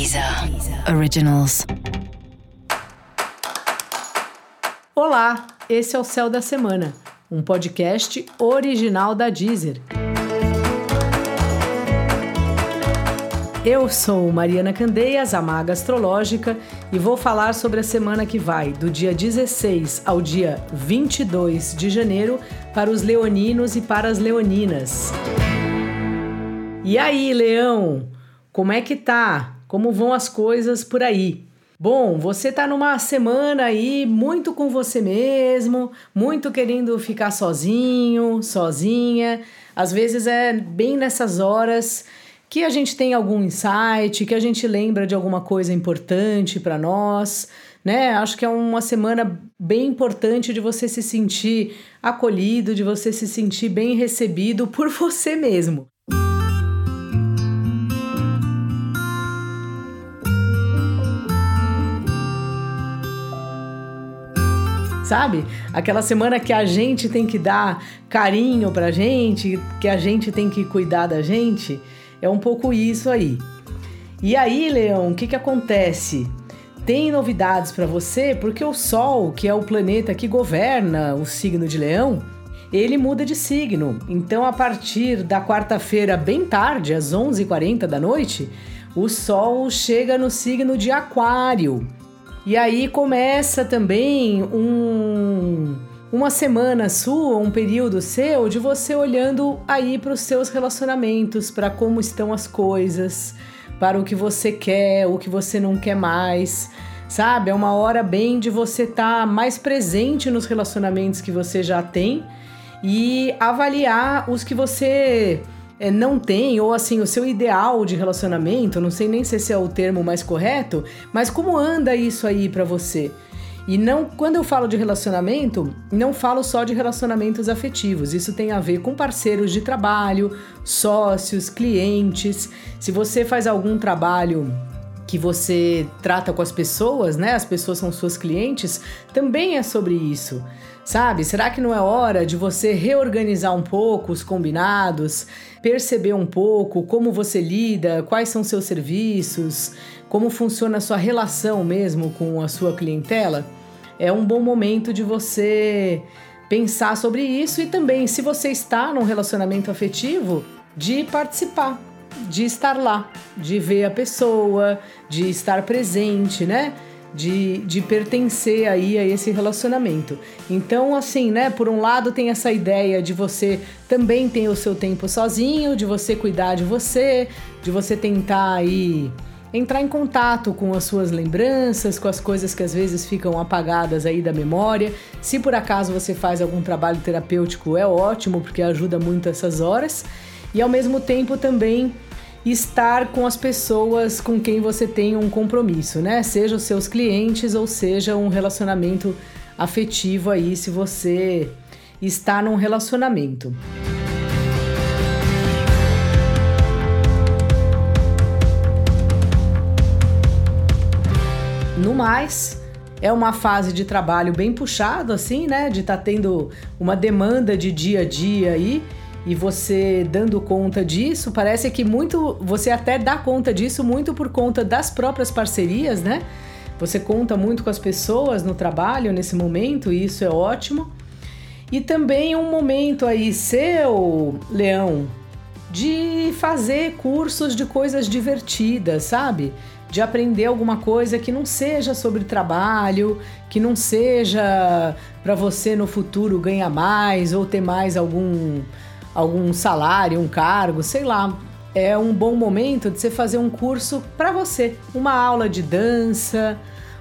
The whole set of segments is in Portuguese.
Deezer Originals. Olá, esse é o Céu da Semana, um podcast original da Deezer. Eu sou Mariana Candeias, a maga astrológica, e vou falar sobre a semana que vai, do dia 16 ao dia 22 de janeiro, para os leoninos e para as leoninas. E aí, leão, como é que tá? Como vão as coisas por aí? Bom, você tá numa semana aí muito com você mesmo, muito querendo ficar sozinho, sozinha. Às vezes é bem nessas horas que a gente tem algum insight, que a gente lembra de alguma coisa importante para nós, né? Acho que é uma semana bem importante de você se sentir acolhido, de você se sentir bem recebido por você mesmo. Sabe? Aquela semana que a gente tem que dar carinho pra gente, que a gente tem que cuidar da gente. É um pouco isso aí. E aí, Leão, o que, que acontece? Tem novidades para você porque o Sol, que é o planeta que governa o signo de Leão, ele muda de signo. Então, a partir da quarta-feira, bem tarde, às 11h40 da noite, o Sol chega no signo de Aquário. E aí começa também um, uma semana sua, um período seu de você olhando aí para os seus relacionamentos, para como estão as coisas, para o que você quer, o que você não quer mais. Sabe? É uma hora bem de você estar tá mais presente nos relacionamentos que você já tem e avaliar os que você é, não tem, ou assim, o seu ideal de relacionamento, não sei nem se esse é o termo mais correto, mas como anda isso aí para você? E não, quando eu falo de relacionamento, não falo só de relacionamentos afetivos. Isso tem a ver com parceiros de trabalho, sócios, clientes. Se você faz algum trabalho que você trata com as pessoas, né? As pessoas são suas clientes, também é sobre isso. Sabe? Será que não é hora de você reorganizar um pouco os combinados, perceber um pouco como você lida, quais são seus serviços, como funciona a sua relação mesmo com a sua clientela? É um bom momento de você pensar sobre isso e também, se você está num relacionamento afetivo, de participar, de estar lá, de ver a pessoa, de estar presente, né? de, de pertencer aí a esse relacionamento. Então, assim, né, por um lado tem essa ideia de você também ter o seu tempo sozinho, de você cuidar de você, de você tentar aí entrar em contato com as suas lembranças, com as coisas que às vezes ficam apagadas aí da memória. Se por acaso você faz algum trabalho terapêutico, é ótimo, porque ajuda muito essas horas. E ao mesmo tempo também estar com as pessoas com quem você tem um compromisso, né? Seja os seus clientes ou seja um relacionamento afetivo aí, se você está num relacionamento. No mais, é uma fase de trabalho bem puxado, assim, né? De estar tá tendo uma demanda de dia a dia aí e você dando conta disso, parece que muito você até dá conta disso muito por conta das próprias parcerias, né? Você conta muito com as pessoas no trabalho nesse momento e isso é ótimo. E também um momento aí seu, Leão, de fazer cursos de coisas divertidas, sabe? De aprender alguma coisa que não seja sobre trabalho, que não seja para você no futuro ganhar mais ou ter mais algum algum salário, um cargo, sei lá. É um bom momento de você fazer um curso para você, uma aula de dança,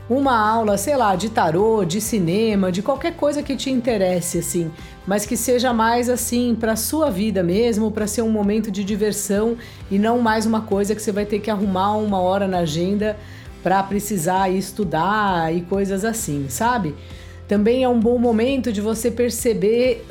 uma aula, sei lá, de tarô, de cinema, de qualquer coisa que te interesse assim, mas que seja mais assim para sua vida mesmo, para ser um momento de diversão e não mais uma coisa que você vai ter que arrumar uma hora na agenda para precisar estudar e coisas assim, sabe? Também é um bom momento de você perceber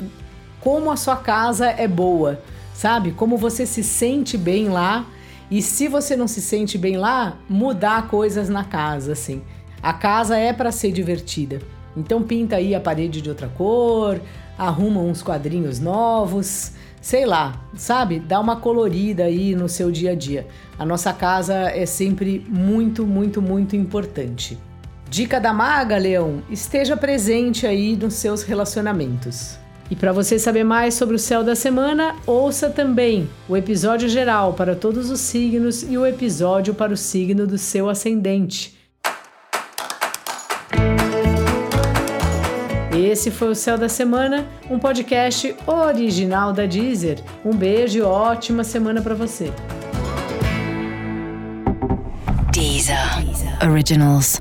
como a sua casa é boa, sabe? Como você se sente bem lá. E se você não se sente bem lá, mudar coisas na casa, assim. A casa é para ser divertida. Então pinta aí a parede de outra cor, arruma uns quadrinhos novos, sei lá, sabe? Dá uma colorida aí no seu dia a dia. A nossa casa é sempre muito, muito, muito importante. Dica da maga, Leão: esteja presente aí nos seus relacionamentos. E para você saber mais sobre o céu da semana, ouça também o episódio geral para todos os signos e o episódio para o signo do seu ascendente. Esse foi o Céu da Semana, um podcast original da Deezer. Um beijo e ótima semana para você. Deezer. Originals.